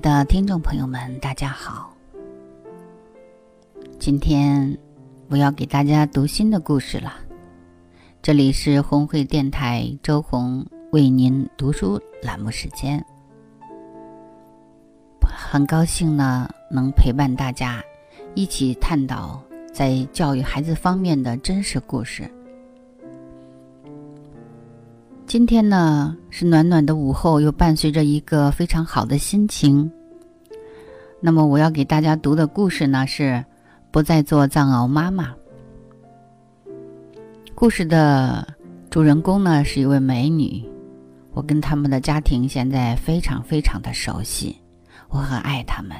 的听众朋友们，大家好。今天我要给大家读新的故事了。这里是红会电台周红为您读书栏目时间，很高兴呢能陪伴大家一起探讨在教育孩子方面的真实故事。今天呢是暖暖的午后，又伴随着一个非常好的心情。那么我要给大家读的故事呢是《不再做藏獒妈妈》。故事的主人公呢是一位美女，我跟他们的家庭现在非常非常的熟悉，我很爱他们，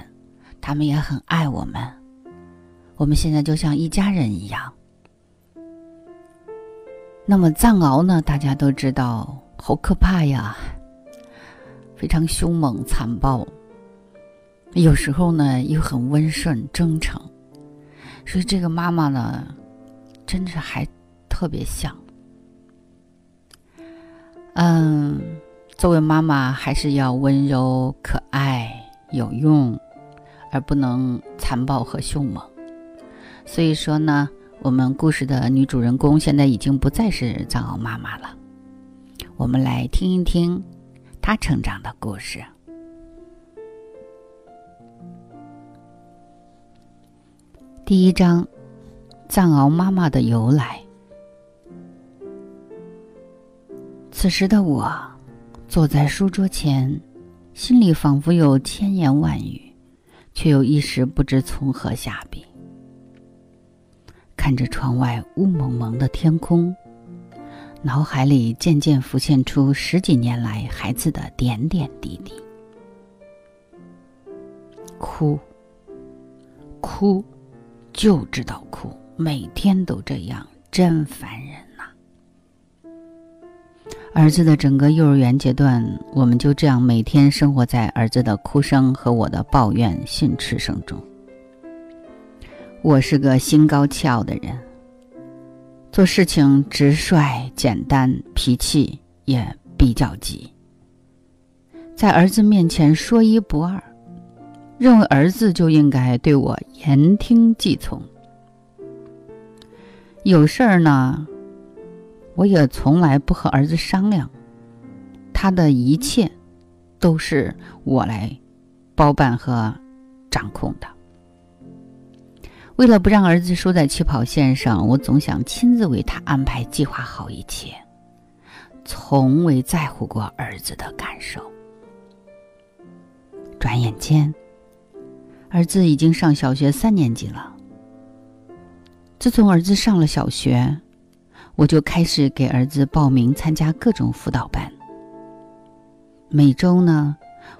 他们也很爱我们，我们现在就像一家人一样。那么藏獒呢？大家都知道，好可怕呀，非常凶猛残暴。有时候呢，又很温顺真诚。所以这个妈妈呢，真是还特别像。嗯，作为妈妈，还是要温柔、可爱、有用，而不能残暴和凶猛。所以说呢。我们故事的女主人公现在已经不再是藏獒妈妈了，我们来听一听她成长的故事。第一章：藏獒妈妈的由来。此时的我，坐在书桌前，心里仿佛有千言万语，却又一时不知从何下笔。看着窗外雾蒙蒙的天空，脑海里渐渐浮现出十几年来孩子的点点滴滴。哭，哭，就知道哭，每天都这样，真烦人呐！儿子的整个幼儿园阶段，我们就这样每天生活在儿子的哭声和我的抱怨训斥声中。我是个心高气傲的人，做事情直率简单，脾气也比较急。在儿子面前说一不二，认为儿子就应该对我言听计从。有事儿呢，我也从来不和儿子商量，他的一切都是我来包办和掌控的。为了不让儿子输在起跑线上，我总想亲自为他安排、计划好一切，从未在乎过儿子的感受。转眼间，儿子已经上小学三年级了。自从儿子上了小学，我就开始给儿子报名参加各种辅导班。每周呢，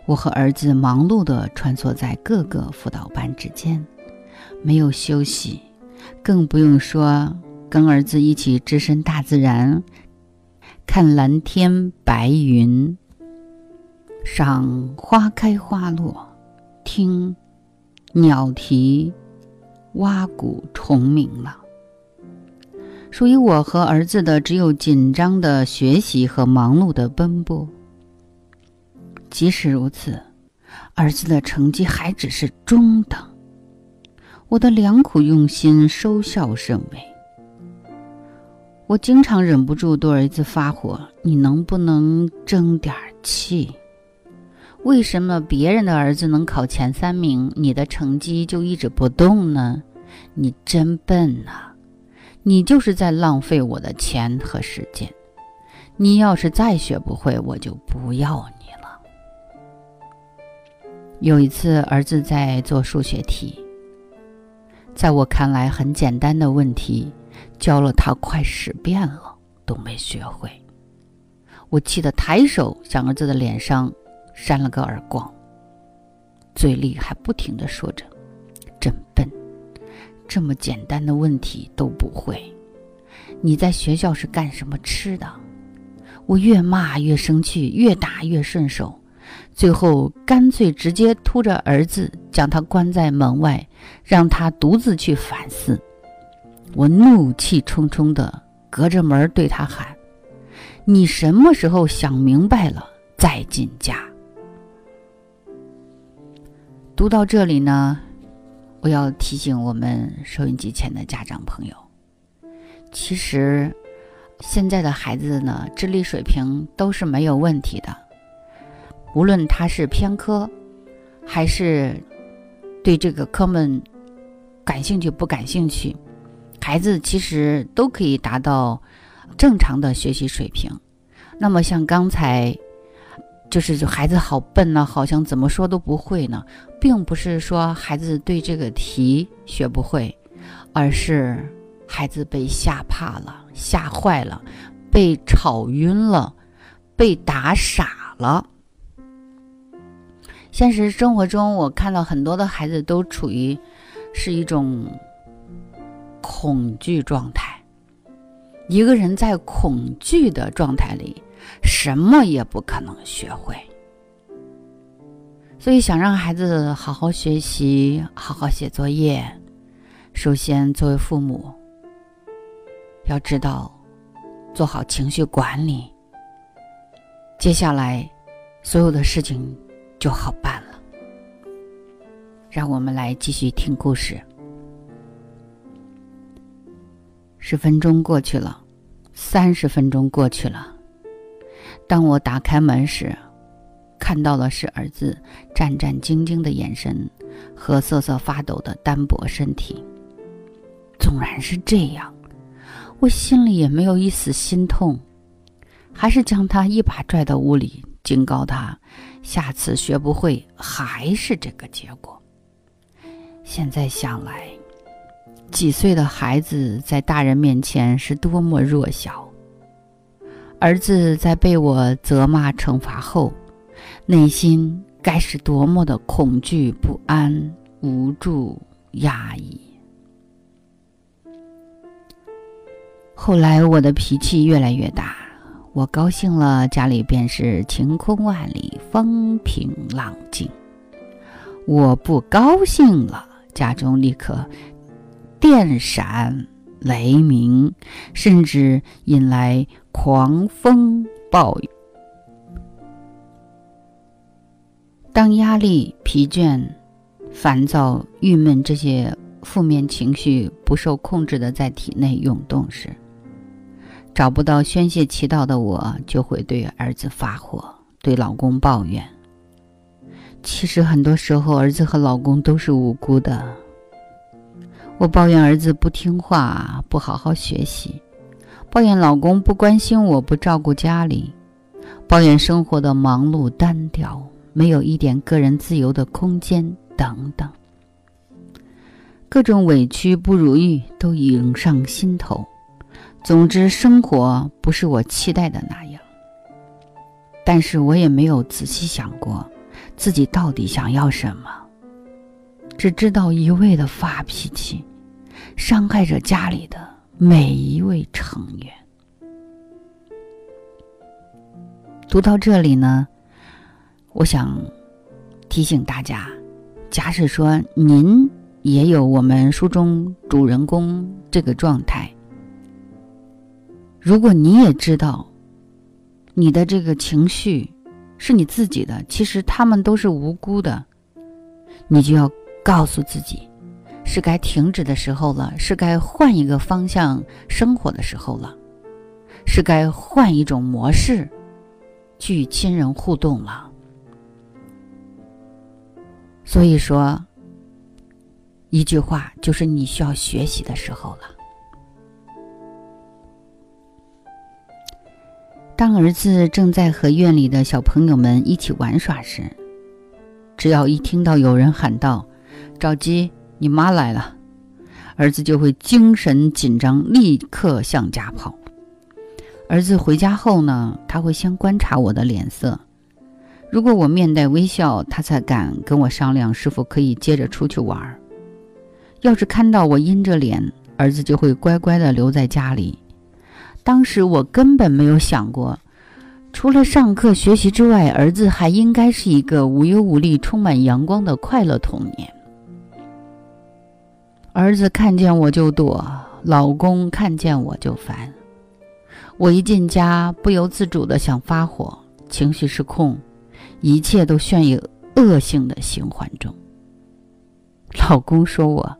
我和儿子忙碌的穿梭在各个辅导班之间。没有休息，更不用说跟儿子一起置身大自然，看蓝天白云，赏花开花落，听鸟啼，蛙鼓虫鸣了。属于我和儿子的只有紧张的学习和忙碌的奔波。即使如此，儿子的成绩还只是中等。我的良苦用心收效甚微，我经常忍不住对儿子发火：“你能不能争点气？为什么别人的儿子能考前三名，你的成绩就一直不动呢？你真笨呐！你就是在浪费我的钱和时间。你要是再学不会，我就不要你了。”有一次，儿子在做数学题。在我看来很简单的问题，教了他快十遍了，都没学会。我气得抬手向儿子的脸上扇了个耳光，嘴里还不停地说着：“真笨，这么简单的问题都不会。你在学校是干什么吃的？”我越骂越生气，越打越顺手，最后干脆直接拖着儿子将他关在门外，让他独自去反思。我怒气冲冲地隔着门对他喊。你什么时候想明白了再进家？读到这里呢，我要提醒我们收音机前的家长朋友，其实现在的孩子呢，智力水平都是没有问题的，无论他是偏科，还是对这个科目感兴趣不感兴趣，孩子其实都可以达到。正常的学习水平，那么像刚才，就是孩子好笨呢，好像怎么说都不会呢，并不是说孩子对这个题学不会，而是孩子被吓怕了、吓坏了、被吵晕了、被打傻了。现实生活中，我看到很多的孩子都处于是一种恐惧状态。一个人在恐惧的状态里，什么也不可能学会。所以，想让孩子好好学习、好好写作业，首先作为父母，要知道做好情绪管理。接下来，所有的事情就好办了。让我们来继续听故事。十分钟过去了，三十分钟过去了。当我打开门时，看到的是儿子战战兢兢的眼神和瑟瑟发抖的单薄身体。纵然是这样，我心里也没有一丝心痛，还是将他一把拽到屋里，警告他：下次学不会还是这个结果。现在想来。几岁的孩子在大人面前是多么弱小。儿子在被我责骂惩罚后，内心该是多么的恐惧、不安、无助、压抑。后来我的脾气越来越大，我高兴了，家里便是晴空万里、风平浪静；我不高兴了，家中立刻。电闪雷鸣，甚至引来狂风暴雨。当压力、疲倦、烦躁、郁闷这些负面情绪不受控制的在体内涌动时，找不到宣泄渠道的我，就会对儿子发火，对老公抱怨。其实很多时候，儿子和老公都是无辜的。我抱怨儿子不听话，不好好学习；抱怨老公不关心我，不照顾家里；抱怨生活的忙碌单调，没有一点个人自由的空间，等等。各种委屈不如意都涌上心头。总之，生活不是我期待的那样。但是我也没有仔细想过，自己到底想要什么，只知道一味的发脾气。伤害着家里的每一位成员。读到这里呢，我想提醒大家：假使说您也有我们书中主人公这个状态，如果你也知道你的这个情绪是你自己的，其实他们都是无辜的，你就要告诉自己。是该停止的时候了，是该换一个方向生活的时候了，是该换一种模式去与亲人互动了。所以说，一句话就是你需要学习的时候了。当儿子正在和院里的小朋友们一起玩耍时，只要一听到有人喊道：“赵姬。”你妈来了，儿子就会精神紧张，立刻向家跑。儿子回家后呢，他会先观察我的脸色，如果我面带微笑，他才敢跟我商量是否可以接着出去玩。要是看到我阴着脸，儿子就会乖乖的留在家里。当时我根本没有想过，除了上课学习之外，儿子还应该是一个无忧无虑、充满阳光的快乐童年。儿子看见我就躲，老公看见我就烦。我一进家，不由自主的想发火，情绪失控，一切都陷于恶性的循环中。老公说我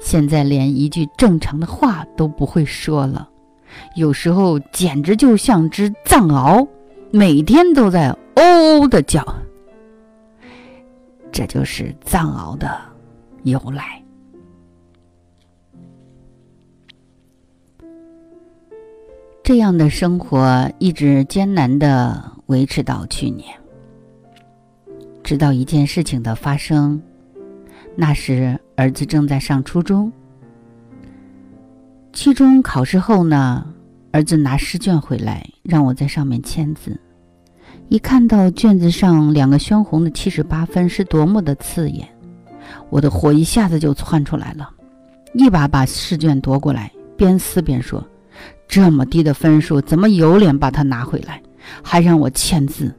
现在连一句正常的话都不会说了，有时候简直就像只藏獒，每天都在哦的叫。这就是藏獒的由来。这样的生活一直艰难的维持到去年，直到一件事情的发生。那时儿子正在上初中，期中考试后呢，儿子拿试卷回来，让我在上面签字。一看到卷子上两个鲜红的七十八分，是多么的刺眼，我的火一下子就窜出来了，一把把试卷夺过来，边撕边说。这么低的分数，怎么有脸把它拿回来，还让我签字？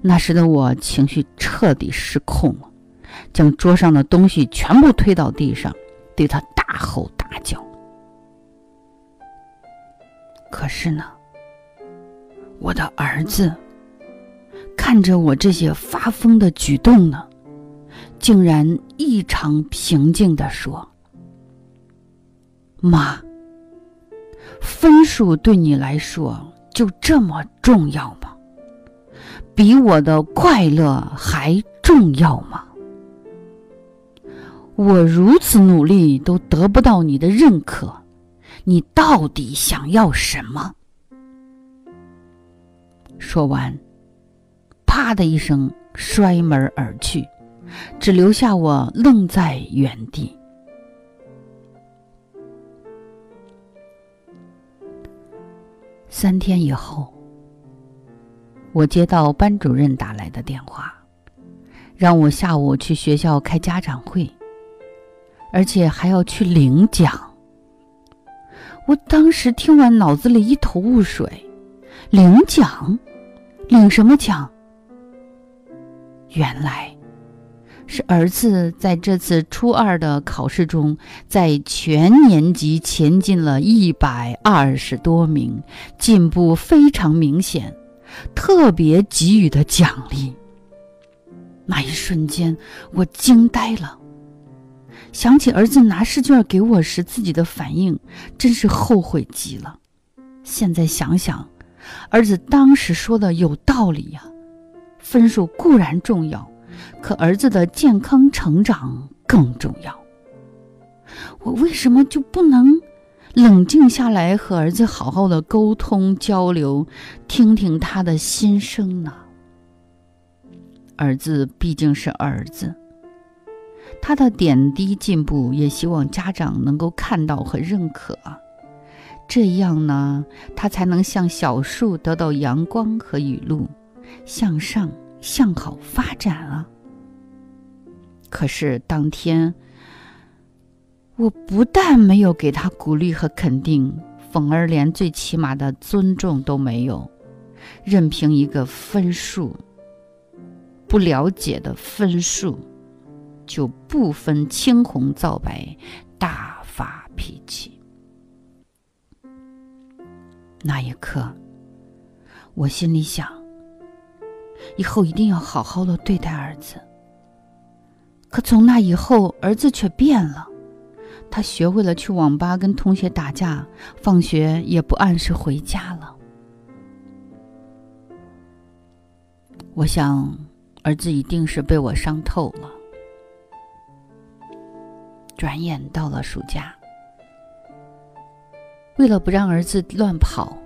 那时的我情绪彻底失控了，将桌上的东西全部推到地上，对他大吼大叫。可是呢，我的儿子看着我这些发疯的举动呢，竟然异常平静地说：“妈。”分数对你来说就这么重要吗？比我的快乐还重要吗？我如此努力都得不到你的认可，你到底想要什么？说完，啪的一声摔门而去，只留下我愣在原地。三天以后，我接到班主任打来的电话，让我下午去学校开家长会，而且还要去领奖。我当时听完，脑子里一头雾水：领奖？领什么奖？原来……是儿子在这次初二的考试中，在全年级前进了一百二十多名，进步非常明显，特别给予的奖励。那一瞬间，我惊呆了。想起儿子拿试卷给我时自己的反应，真是后悔极了。现在想想，儿子当时说的有道理呀，分数固然重要。可儿子的健康成长更重要。我为什么就不能冷静下来和儿子好好的沟通交流，听听他的心声呢？儿子毕竟是儿子，他的点滴进步也希望家长能够看到和认可，这样呢，他才能像小树得到阳光和雨露，向上向好发展啊。可是当天，我不但没有给他鼓励和肯定，反而连最起码的尊重都没有，任凭一个分数，不了解的分数，就不分青红皂白大发脾气。那一刻，我心里想，以后一定要好好的对待儿子。可从那以后，儿子却变了。他学会了去网吧跟同学打架，放学也不按时回家了。我想，儿子一定是被我伤透了。转眼到了暑假，为了不让儿子乱跑，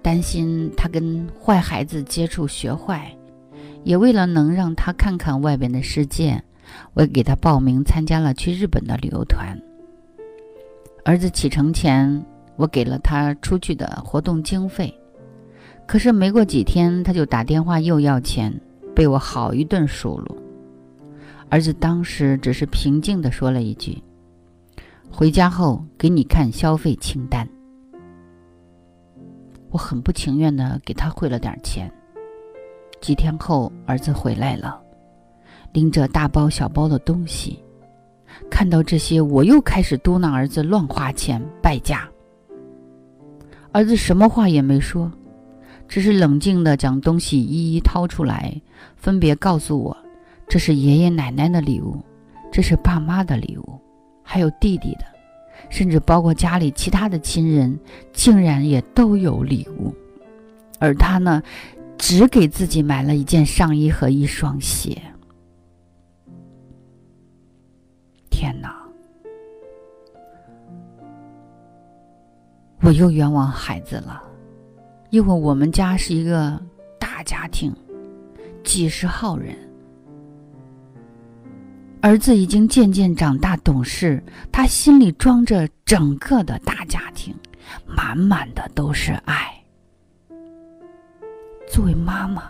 担心他跟坏孩子接触学坏，也为了能让他看看外边的世界。我给他报名参加了去日本的旅游团。儿子启程前，我给了他出去的活动经费，可是没过几天，他就打电话又要钱，被我好一顿数落。儿子当时只是平静地说了一句：“回家后给你看消费清单。”我很不情愿地给他汇了点钱。几天后，儿子回来了，拎着大包小包的东西。看到这些，我又开始嘟囔儿子乱花钱、败家。儿子什么话也没说，只是冷静地将东西一一掏出来，分别告诉我：这是爷爷奶奶的礼物，这是爸妈的礼物，还有弟弟的，甚至包括家里其他的亲人，竟然也都有礼物。而他呢，只给自己买了一件上衣和一双鞋。我又冤枉孩子了，因为我们家是一个大家庭，几十号人。儿子已经渐渐长大懂事，他心里装着整个的大家庭，满满的都是爱。作为妈妈，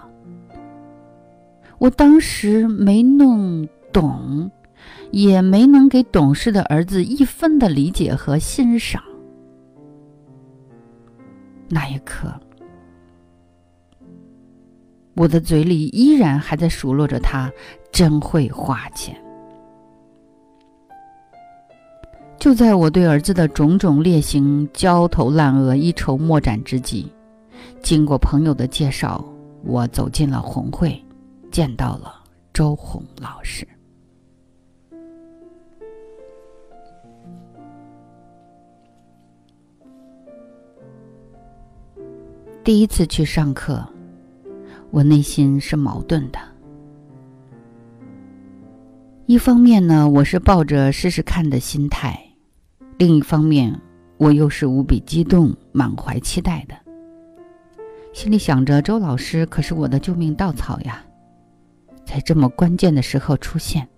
我当时没弄懂。也没能给懂事的儿子一分的理解和欣赏。那一刻，我的嘴里依然还在数落着他真会花钱。就在我对儿子的种种劣行焦头烂额、一筹莫展之际，经过朋友的介绍，我走进了红会，见到了周红老师。第一次去上课，我内心是矛盾的。一方面呢，我是抱着试试看的心态；另一方面，我又是无比激动、满怀期待的。心里想着，周老师可是我的救命稻草呀，在这么关键的时候出现，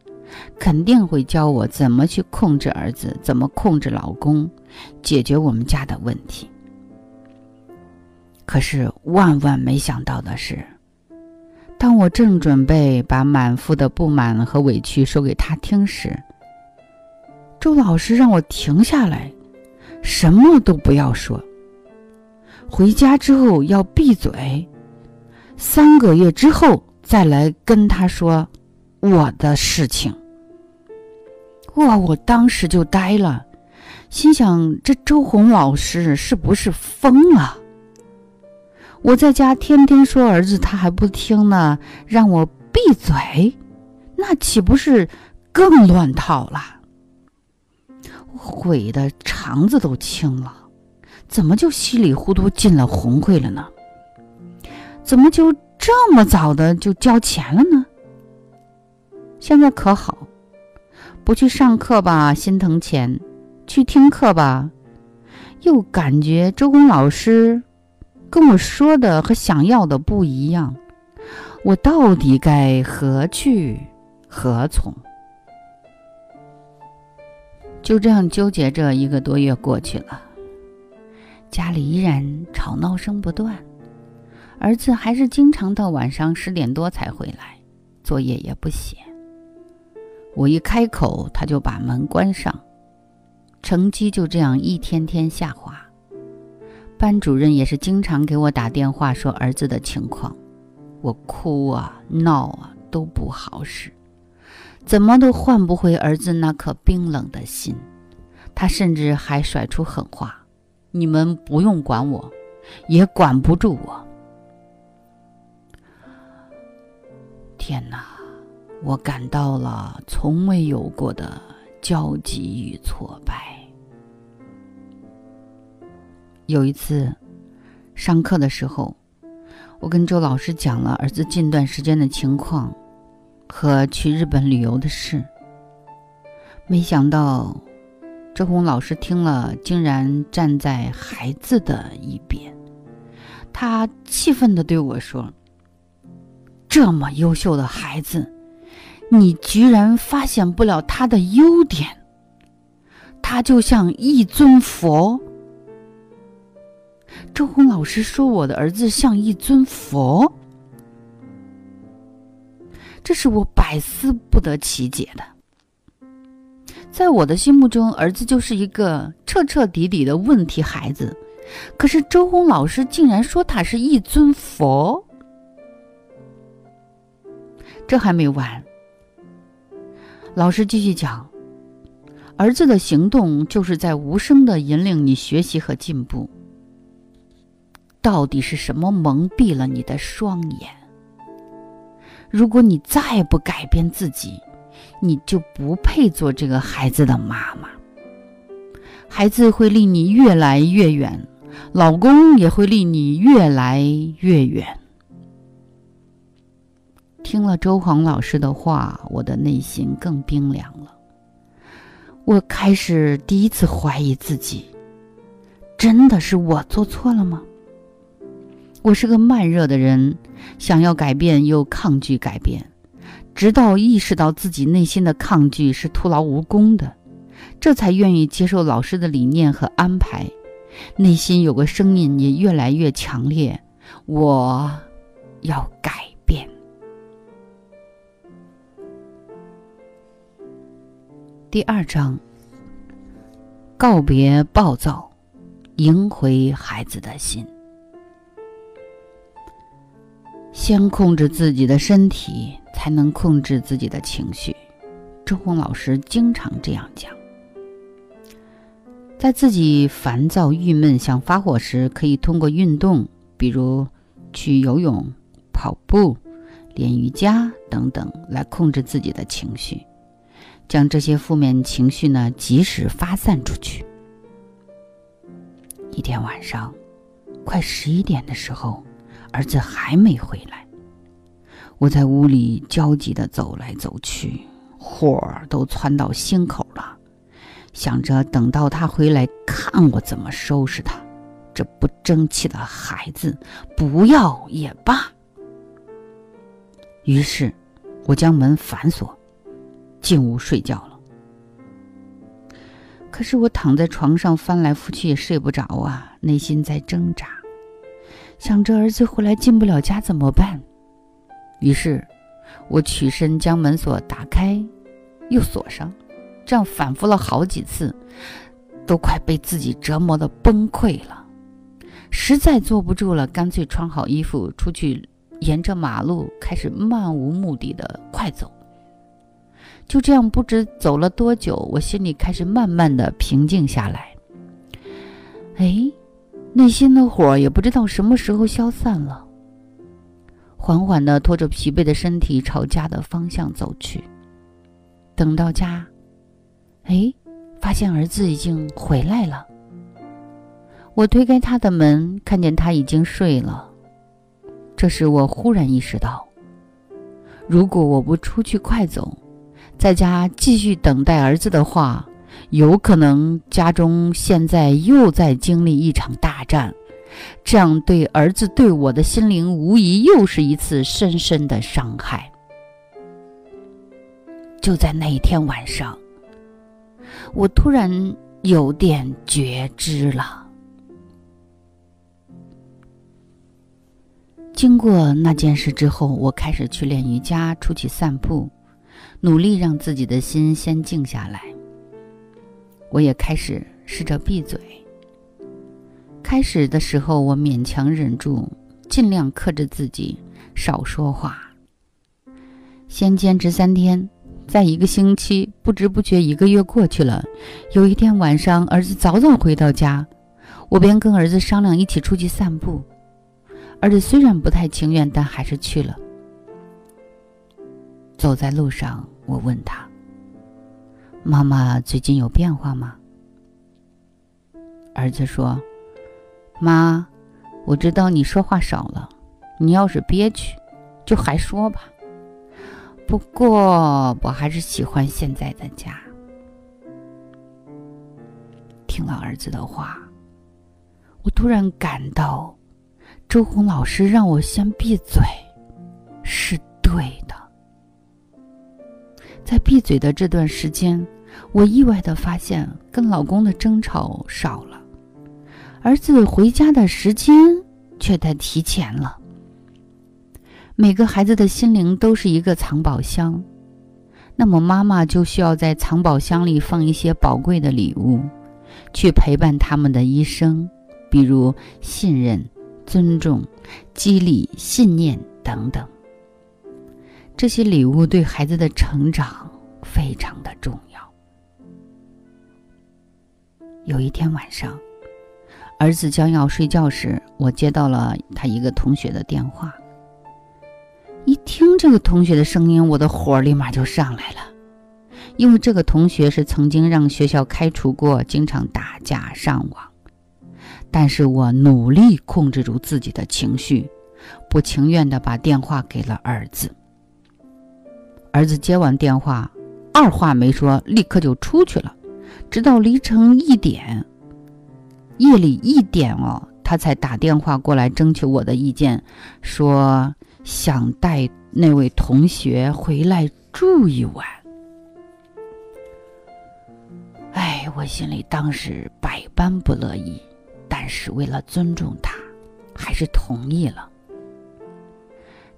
肯定会教我怎么去控制儿子，怎么控制老公，解决我们家的问题。可是万万没想到的是，当我正准备把满腹的不满和委屈说给他听时，周老师让我停下来，什么都不要说。回家之后要闭嘴，三个月之后再来跟他说我的事情。哇！我当时就呆了，心想：这周红老师是不是疯了？我在家天天说儿子，他还不听呢，让我闭嘴，那岂不是更乱套了？悔的肠子都青了，怎么就稀里糊涂进了红会了呢？怎么就这么早的就交钱了呢？现在可好，不去上课吧，心疼钱；去听课吧，又感觉周公老师。跟我说的和想要的不一样，我到底该何去何从？就这样纠结着一个多月过去了，家里依然吵闹声不断，儿子还是经常到晚上十点多才回来，作业也不写。我一开口，他就把门关上，成绩就这样一天天下滑。班主任也是经常给我打电话说儿子的情况，我哭啊闹啊都不好使，怎么都换不回儿子那颗冰冷的心。他甚至还甩出狠话：“你们不用管我，也管不住我。”天哪，我感到了从未有过的焦急与挫败。有一次，上课的时候，我跟周老师讲了儿子近段时间的情况和去日本旅游的事。没想到，周红老师听了，竟然站在孩子的一边。他气愤地对我说：“这么优秀的孩子，你居然发现不了他的优点？他就像一尊佛。周红老师说我的儿子像一尊佛，这是我百思不得其解的。在我的心目中，儿子就是一个彻彻底底的问题孩子，可是周红老师竟然说他是一尊佛。这还没完，老师继续讲，儿子的行动就是在无声的引领你学习和进步。到底是什么蒙蔽了你的双眼？如果你再不改变自己，你就不配做这个孩子的妈妈。孩子会离你越来越远，老公也会离你越来越远。听了周黄老师的话，我的内心更冰凉了。我开始第一次怀疑自己，真的是我做错了吗？我是个慢热的人，想要改变又抗拒改变，直到意识到自己内心的抗拒是徒劳无功的，这才愿意接受老师的理念和安排。内心有个声音也越来越强烈，我要改变。第二章，告别暴躁，赢回孩子的心。先控制自己的身体，才能控制自己的情绪。周红老师经常这样讲。在自己烦躁、郁闷、想发火时，可以通过运动，比如去游泳、跑步、练瑜伽等等，来控制自己的情绪，将这些负面情绪呢及时发散出去。一天晚上，快十一点的时候。儿子还没回来，我在屋里焦急的走来走去，火都窜到心口了，想着等到他回来，看我怎么收拾他，这不争气的孩子，不要也罢。于是，我将门反锁，进屋睡觉了。可是我躺在床上翻来覆去也睡不着啊，内心在挣扎。想着儿子回来进不了家怎么办？于是，我起身将门锁打开，又锁上，这样反复了好几次，都快被自己折磨的崩溃了。实在坐不住了，干脆穿好衣服出去，沿着马路开始漫无目的的快走。就这样，不知走了多久，我心里开始慢慢的平静下来。哎。内心的火也不知道什么时候消散了，缓缓地拖着疲惫的身体朝家的方向走去。等到家，哎，发现儿子已经回来了。我推开他的门，看见他已经睡了。这时我忽然意识到，如果我不出去快走，在家继续等待儿子的话。有可能家中现在又在经历一场大战，这样对儿子对我的心灵无疑又是一次深深的伤害。就在那一天晚上，我突然有点觉知了。经过那件事之后，我开始去练瑜伽，出去散步，努力让自己的心先静下来。我也开始试着闭嘴。开始的时候，我勉强忍住，尽量克制自己，少说话。先坚持三天，再一个星期，不知不觉一个月过去了。有一天晚上，儿子早早回到家，我便跟儿子商量一起出去散步。儿子虽然不太情愿，但还是去了。走在路上，我问他。妈妈最近有变化吗？儿子说：“妈，我知道你说话少了，你要是憋屈，就还说吧。不过我还是喜欢现在的家。”听了儿子的话，我突然感到，周红老师让我先闭嘴，是对的。在闭嘴的这段时间，我意外的发现跟老公的争吵少了，儿子回家的时间却在提前了。每个孩子的心灵都是一个藏宝箱，那么妈妈就需要在藏宝箱里放一些宝贵的礼物，去陪伴他们的一生，比如信任、尊重、激励、信念等等。这些礼物对孩子的成长非常的重要。有一天晚上，儿子将要睡觉时，我接到了他一个同学的电话。一听这个同学的声音，我的火立马就上来了，因为这个同学是曾经让学校开除过，经常打架上网。但是我努力控制住自己的情绪，不情愿的把电话给了儿子。儿子接完电话，二话没说，立刻就出去了，直到凌晨一点，夜里一点哦，他才打电话过来征求我的意见，说。想带那位同学回来住一晚，哎，我心里当时百般不乐意，但是为了尊重他，还是同意了。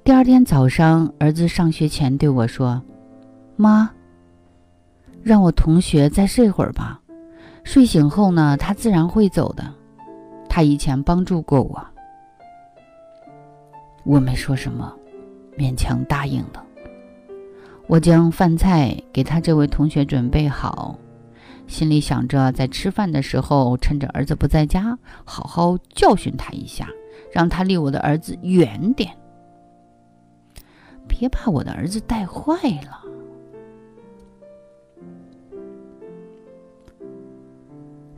第二天早上，儿子上学前对我说：“妈，让我同学再睡会儿吧，睡醒后呢，他自然会走的。他以前帮助过我。”我没说什么，勉强答应了。我将饭菜给他这位同学准备好，心里想着在吃饭的时候，趁着儿子不在家，好好教训他一下，让他离我的儿子远点，别把我的儿子带坏了。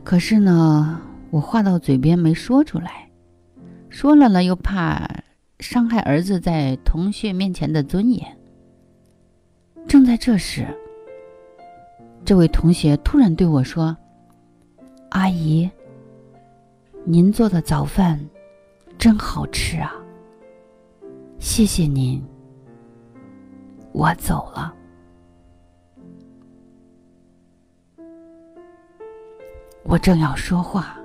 可是呢，我话到嘴边没说出来，说了呢，又怕。伤害儿子在同学面前的尊严。正在这时，这位同学突然对我说：“阿姨，您做的早饭真好吃啊！谢谢您。”我走了。我正要说话，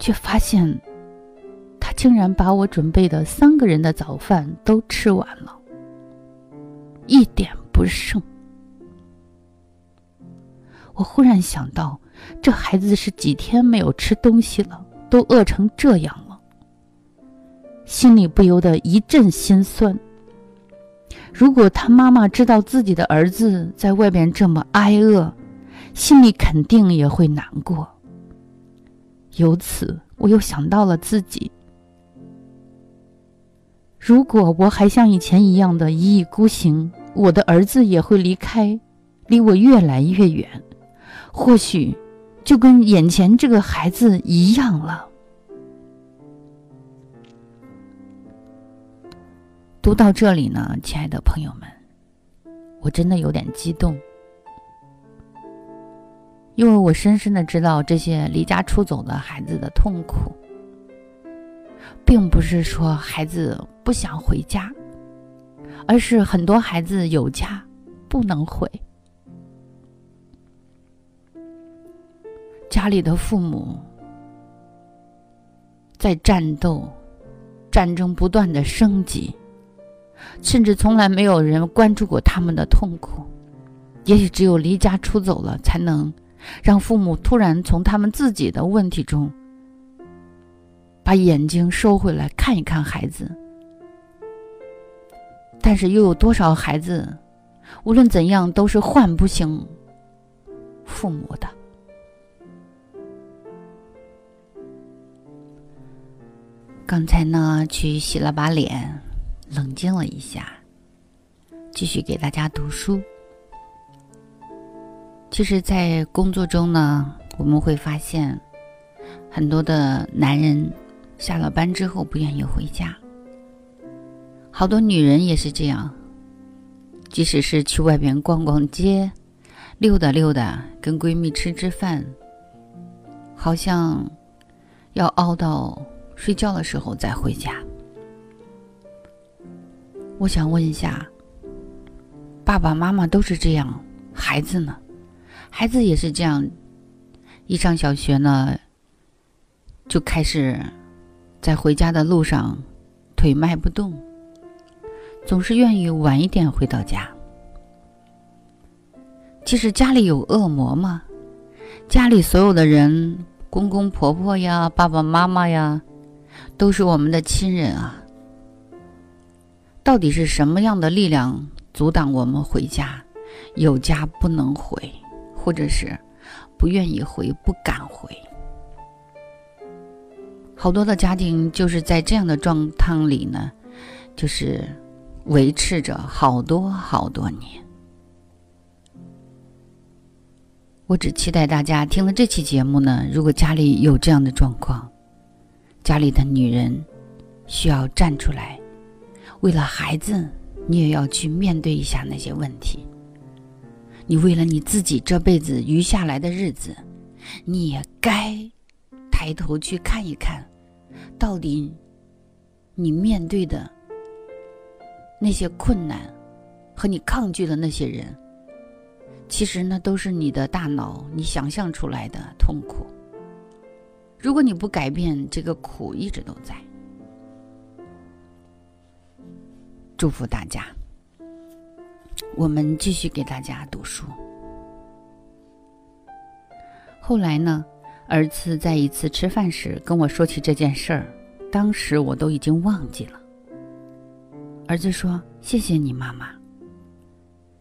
却发现他。竟然把我准备的三个人的早饭都吃完了，一点不剩。我忽然想到，这孩子是几天没有吃东西了，都饿成这样了，心里不由得一阵心酸。如果他妈妈知道自己的儿子在外边这么挨饿，心里肯定也会难过。由此，我又想到了自己。如果我还像以前一样的一意孤行，我的儿子也会离开，离我越来越远，或许就跟眼前这个孩子一样了。读到这里呢，亲爱的朋友们，我真的有点激动，因为我深深的知道这些离家出走的孩子的痛苦。并不是说孩子不想回家，而是很多孩子有家不能回，家里的父母在战斗，战争不断的升级，甚至从来没有人关注过他们的痛苦，也许只有离家出走了，才能让父母突然从他们自己的问题中。把眼睛收回来看一看孩子，但是又有多少孩子，无论怎样都是唤不醒父母的。刚才呢，去洗了把脸，冷静了一下，继续给大家读书。其实，在工作中呢，我们会发现很多的男人。下了班之后不愿意回家，好多女人也是这样。即使是去外边逛逛街、溜达溜达，跟闺蜜吃吃饭，好像要熬到睡觉的时候再回家。我想问一下，爸爸妈妈都是这样，孩子呢？孩子也是这样，一上小学呢，就开始在回家的路上腿迈不动，总是愿意晚一点回到家。其实家里有恶魔吗？家里所有的人，公公婆婆呀，爸爸妈妈呀，都是我们的亲人啊。到底是什么样的力量阻挡我们回家？有家不能回，或者是不愿意回、不敢回。好多的家庭就是在这样的状态里呢，就是维持着好多好多年。我只期待大家听了这期节目呢，如果家里有这样的状况，家里的女人需要站出来。为了孩子，你也要去面对一下那些问题。你为了你自己这辈子余下来的日子，你也该抬头去看一看，到底你面对的那些困难和你抗拒的那些人，其实那都是你的大脑你想象出来的痛苦。如果你不改变，这个苦一直都在。祝福大家，我们继续给大家读书。后来呢，儿子在一次吃饭时跟我说起这件事儿，当时我都已经忘记了。儿子说：“谢谢你，妈妈。”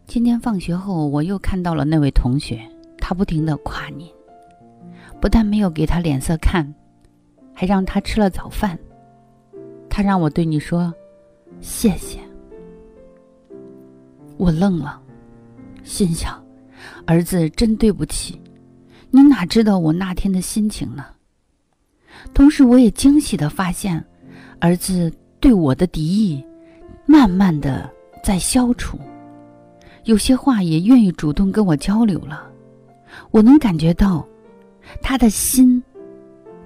今天放学后，我又看到了那位同学，他不停的夸你，不但没有给他脸色看，还让他吃了早饭。他让我对你说：“谢谢。”我愣了，心想：“儿子，真对不起，你哪知道我那天的心情呢？”同时，我也惊喜的发现，儿子对我的敌意慢慢的在消除，有些话也愿意主动跟我交流了。我能感觉到，他的心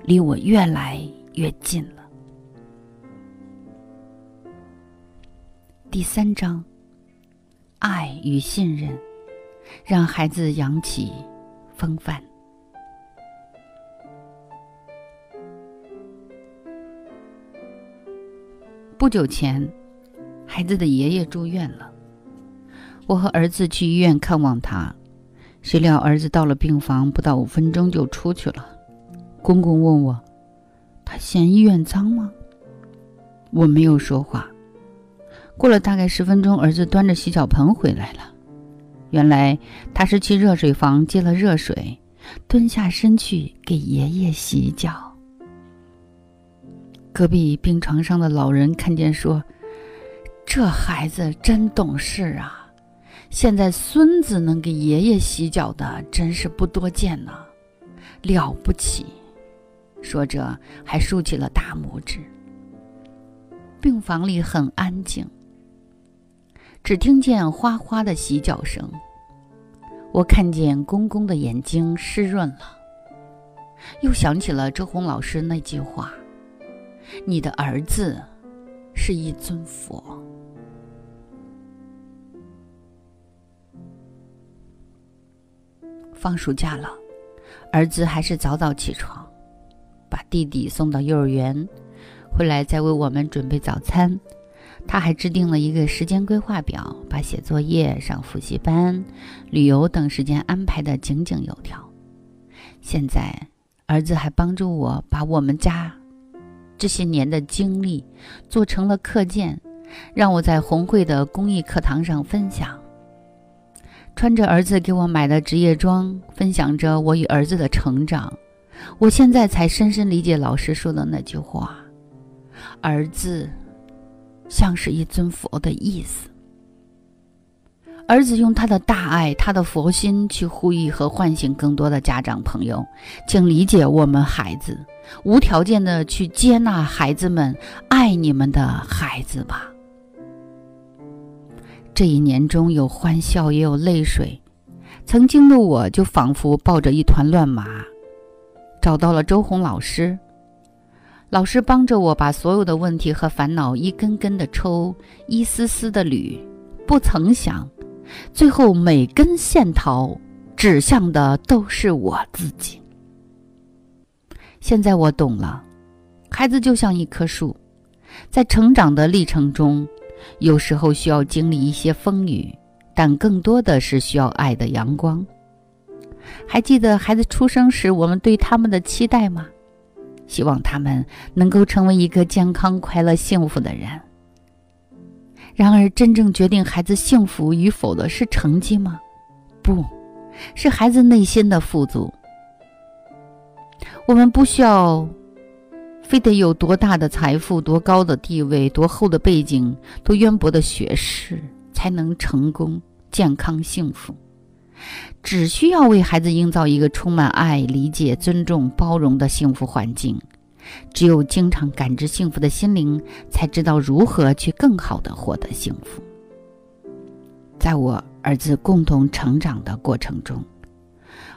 离我越来越近了。第三章。爱与信任，让孩子扬起风帆。不久前，孩子的爷爷住院了，我和儿子去医院看望他，谁料儿子到了病房，不到五分钟就出去了。公公问我：“他嫌医院脏吗？”我没有说话。过了大概十分钟，儿子端着洗脚盆回来了。原来他是去热水房接了热水，蹲下身去给爷爷洗脚。隔壁病床上的老人看见说：“这孩子真懂事啊！现在孙子能给爷爷洗脚的，真是不多见呢，了不起！”说着还竖起了大拇指。病房里很安静。只听见哗哗的洗脚声，我看见公公的眼睛湿润了，又想起了周红老师那句话：“你的儿子是一尊佛。”放暑假了，儿子还是早早起床，把弟弟送到幼儿园，回来再为我们准备早餐。他还制定了一个时间规划表，把写作业、上复习班、旅游等时间安排的井井有条。现在，儿子还帮助我把我们家这些年的经历做成了课件，让我在红会的公益课堂上分享。穿着儿子给我买的职业装，分享着我与儿子的成长。我现在才深深理解老师说的那句话：“儿子。”像是一尊佛的意思。儿子用他的大爱、他的佛心去呼吁和唤醒更多的家长朋友，请理解我们孩子，无条件的去接纳孩子们，爱你们的孩子吧。这一年中有欢笑，也有泪水。曾经的我就仿佛抱着一团乱麻，找到了周红老师。老师帮着我把所有的问题和烦恼一根根的抽，一丝丝的捋，不曾想，最后每根线头指向的都是我自己。现在我懂了，孩子就像一棵树，在成长的历程中，有时候需要经历一些风雨，但更多的是需要爱的阳光。还记得孩子出生时我们对他们的期待吗？希望他们能够成为一个健康、快乐、幸福的人。然而，真正决定孩子幸福与否的是成绩吗？不，是孩子内心的富足。我们不需要非得有多大的财富、多高的地位、多厚的背景、多渊博的学识，才能成功、健康、幸福。只需要为孩子营造一个充满爱、理解、尊重、包容的幸福环境。只有经常感知幸福的心灵，才知道如何去更好的获得幸福。在我儿子共同成长的过程中，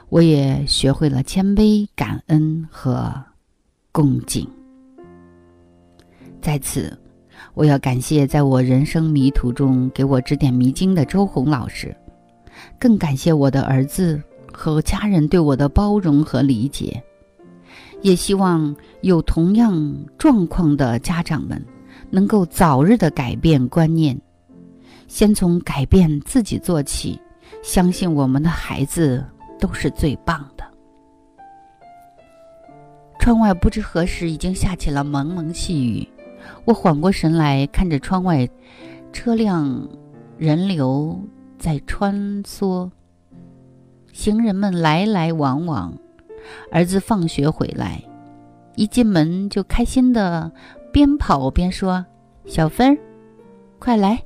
我也学会了谦卑、感恩和恭敬。在此，我要感谢在我人生迷途中给我指点迷津的周红老师，更感谢我的儿子和家人对我的包容和理解。也希望有同样状况的家长们，能够早日的改变观念，先从改变自己做起，相信我们的孩子都是最棒的。窗外不知何时已经下起了蒙蒙细雨，我缓过神来，看着窗外，车辆、人流在穿梭，行人们来来往往。儿子放学回来，一进门就开心的边跑边说：“小芬，快来，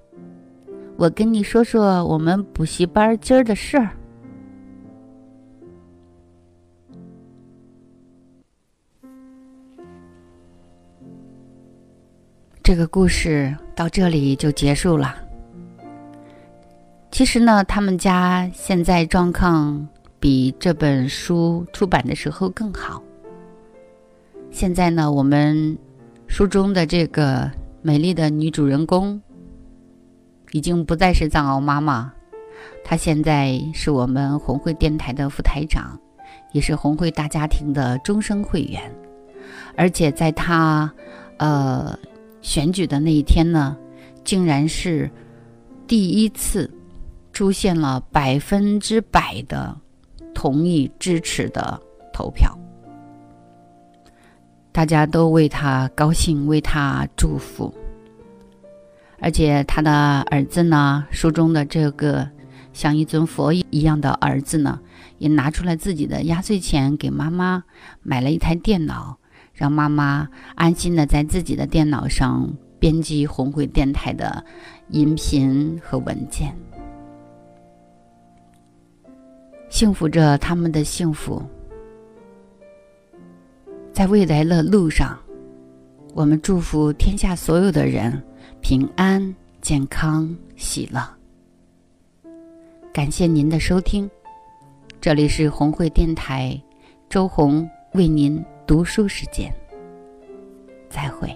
我跟你说说我们补习班今儿的事儿。”这个故事到这里就结束了。其实呢，他们家现在状况。比这本书出版的时候更好。现在呢，我们书中的这个美丽的女主人公，已经不再是藏獒妈妈，她现在是我们红会电台的副台长，也是红会大家庭的终生会员。而且在她呃选举的那一天呢，竟然是第一次出现了百分之百的。同意支持的投票，大家都为他高兴，为他祝福。而且他的儿子呢，书中的这个像一尊佛一样的儿子呢，也拿出来自己的压岁钱给妈妈买了一台电脑，让妈妈安心的在自己的电脑上编辑红会电台的音频和文件。幸福着他们的幸福，在未来的路上，我们祝福天下所有的人平安、健康、喜乐。感谢您的收听，这里是红会电台，周红为您读书时间，再会。